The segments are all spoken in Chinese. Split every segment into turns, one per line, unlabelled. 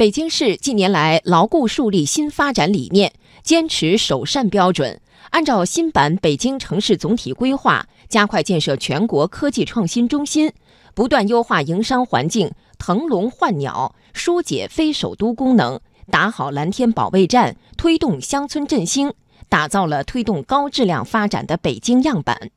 北京市近年来牢固树立新发展理念，坚持首善标准，按照新版北京城市总体规划，加快建设全国科技创新中心，不断优化营商环境，腾笼换鸟，疏解非首都功能，打好蓝天保卫战，推动乡村振兴，打造了推动高质量发展的北京样板。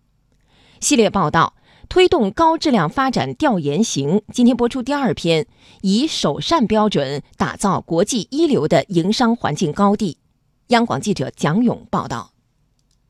系列报道。推动高质量发展调研行，今天播出第二篇，以首善标准打造国际一流的营商环境高地。央广记者蒋勇报道。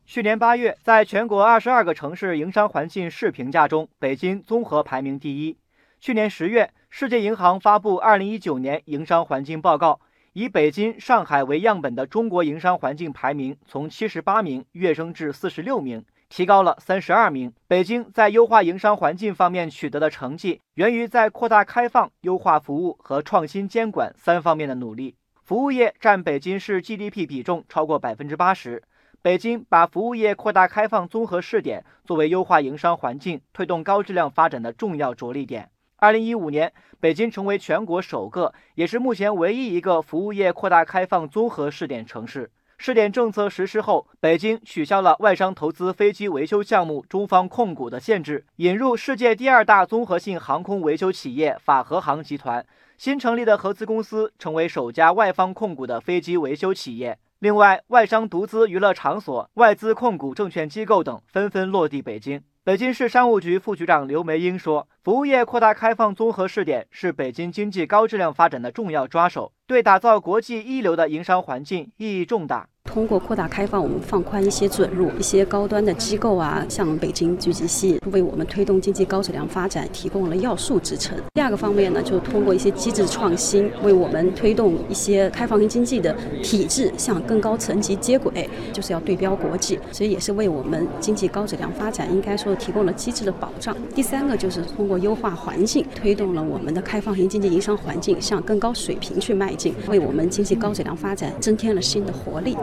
去年八月，在全国二十二个城市营商环境试评价中，北京综合排名第一。去年十月，世界银行发布二零一九年营商环境报告，以北京、上海为样本的中国营商环境排名从七十八名跃升至四十六名。提高了三十二名。北京在优化营商环境方面取得的成绩，源于在扩大开放、优化服务和创新监管三方面的努力。服务业占北京市 GDP 比重超过百分之八十。北京把服务业扩大开放综合试点作为优化营商环境、推动高质量发展的重要着力点。二零一五年，北京成为全国首个，也是目前唯一一个服务业扩大开放综合试点城市。试点政策实施后，北京取消了外商投资飞机维修项目中方控股的限制，引入世界第二大综合性航空维修企业法和航集团，新成立的合资公司成为首家外方控股的飞机维修企业。另外，外商独资娱乐场所、外资控股证券机构等纷纷落地北京。北京市商务局副局长刘梅英说：“服务业扩大开放综合试点是北京经济高质量发展的重要抓手，对打造国际一流的营商环境意义重大。”
通过扩大开放，我们放宽一些准入，一些高端的机构啊，向北京聚集吸引，为我们推动经济高质量发展提供了要素支撑。第二个方面呢，就通过一些机制创新，为我们推动一些开放型经济的体制向更高层级接轨，就是要对标国际，所以也是为我们经济高质量发展应该说提供了机制的保障。第三个就是通过优化环境，推动了我们的开放型经济营商环境向更高水平去迈进，为我们经济高质量发展增添了新的活力。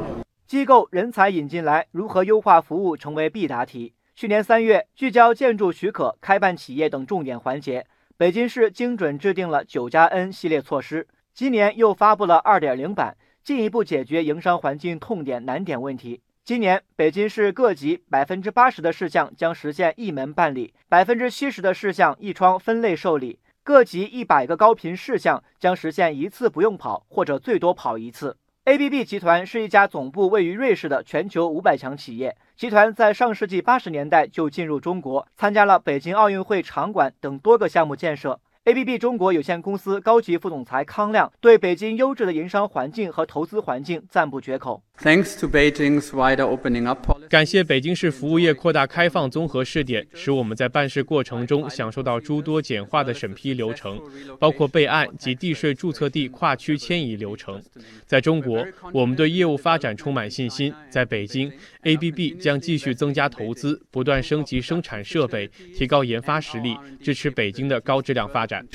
机构人才引进来，如何优化服务成为必答题。去年三月，聚焦建筑许可、开办企业等重点环节，北京市精准制定了九加 N 系列措施。今年又发布了二点零版，进一步解决营商环境痛点难点问题。今年，北京市各级百分之八十的事项将实现一门办理，百分之七十的事项一窗分类受理，各级一百个高频事项将实现一次不用跑，或者最多跑一次。ABB 集团是一家总部位于瑞士的全球五百强企业。集团在上世纪八十年代就进入中国，参加了北京奥运会场馆等多个项目建设。ABB 中国有限公司高级副总裁康亮对北京优质的营商环境和投资环境赞不绝口。
Thanks to Beijing's wider opening up
感谢北京市服务业扩大开放综合试点，使我们在办事过程中享受到诸多简化的审批流程，包括备案及地税注册地跨区迁移流程。在中国，我们对业务发展充满信心。在北京，ABB 将继续增加投资，不断升级生产设备，提高研发实力，支持北京的高质量发展。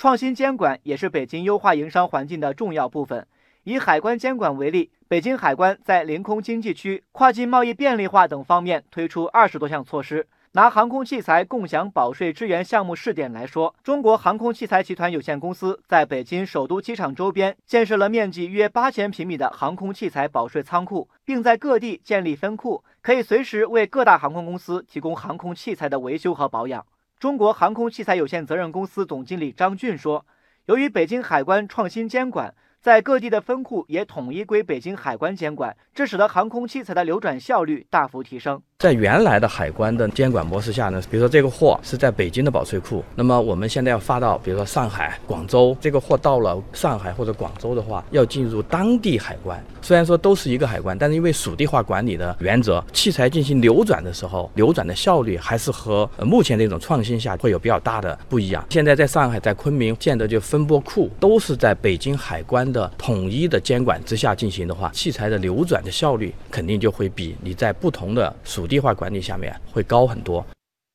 创新监管也是北京优化营商环境的重要部分。以海关监管为例，北京海关在临空经济区、跨境贸易便利化等方面推出二十多项措施。拿航空器材共享保税支援项目试点来说，中国航空器材集团有限公司在北京首都机场周边建设了面积约八千平米的航空器材保税仓库，并在各地建立分库，可以随时为各大航空公司提供航空器材的维修和保养。中国航空器材有限责任公司总经理张俊说：“由于北京海关创新监管。”在各地的分库也统一归北京海关监管，这使得航空器材的流转效率大幅提升。
在原来的海关的监管模式下呢，比如说这个货是在北京的保税库，那么我们现在要发到比如说上海、广州，这个货到了上海或者广州的话，要进入当地海关。虽然说都是一个海关，但是因为属地化管理的原则，器材进行流转的时候，流转的效率还是和目前这种创新下会有比较大的不一样。现在在上海、在昆明建的就分拨库，都是在北京海关。的统一的监管之下进行的话，器材的流转的效率肯定就会比你在不同的属低化管理下面会高很多。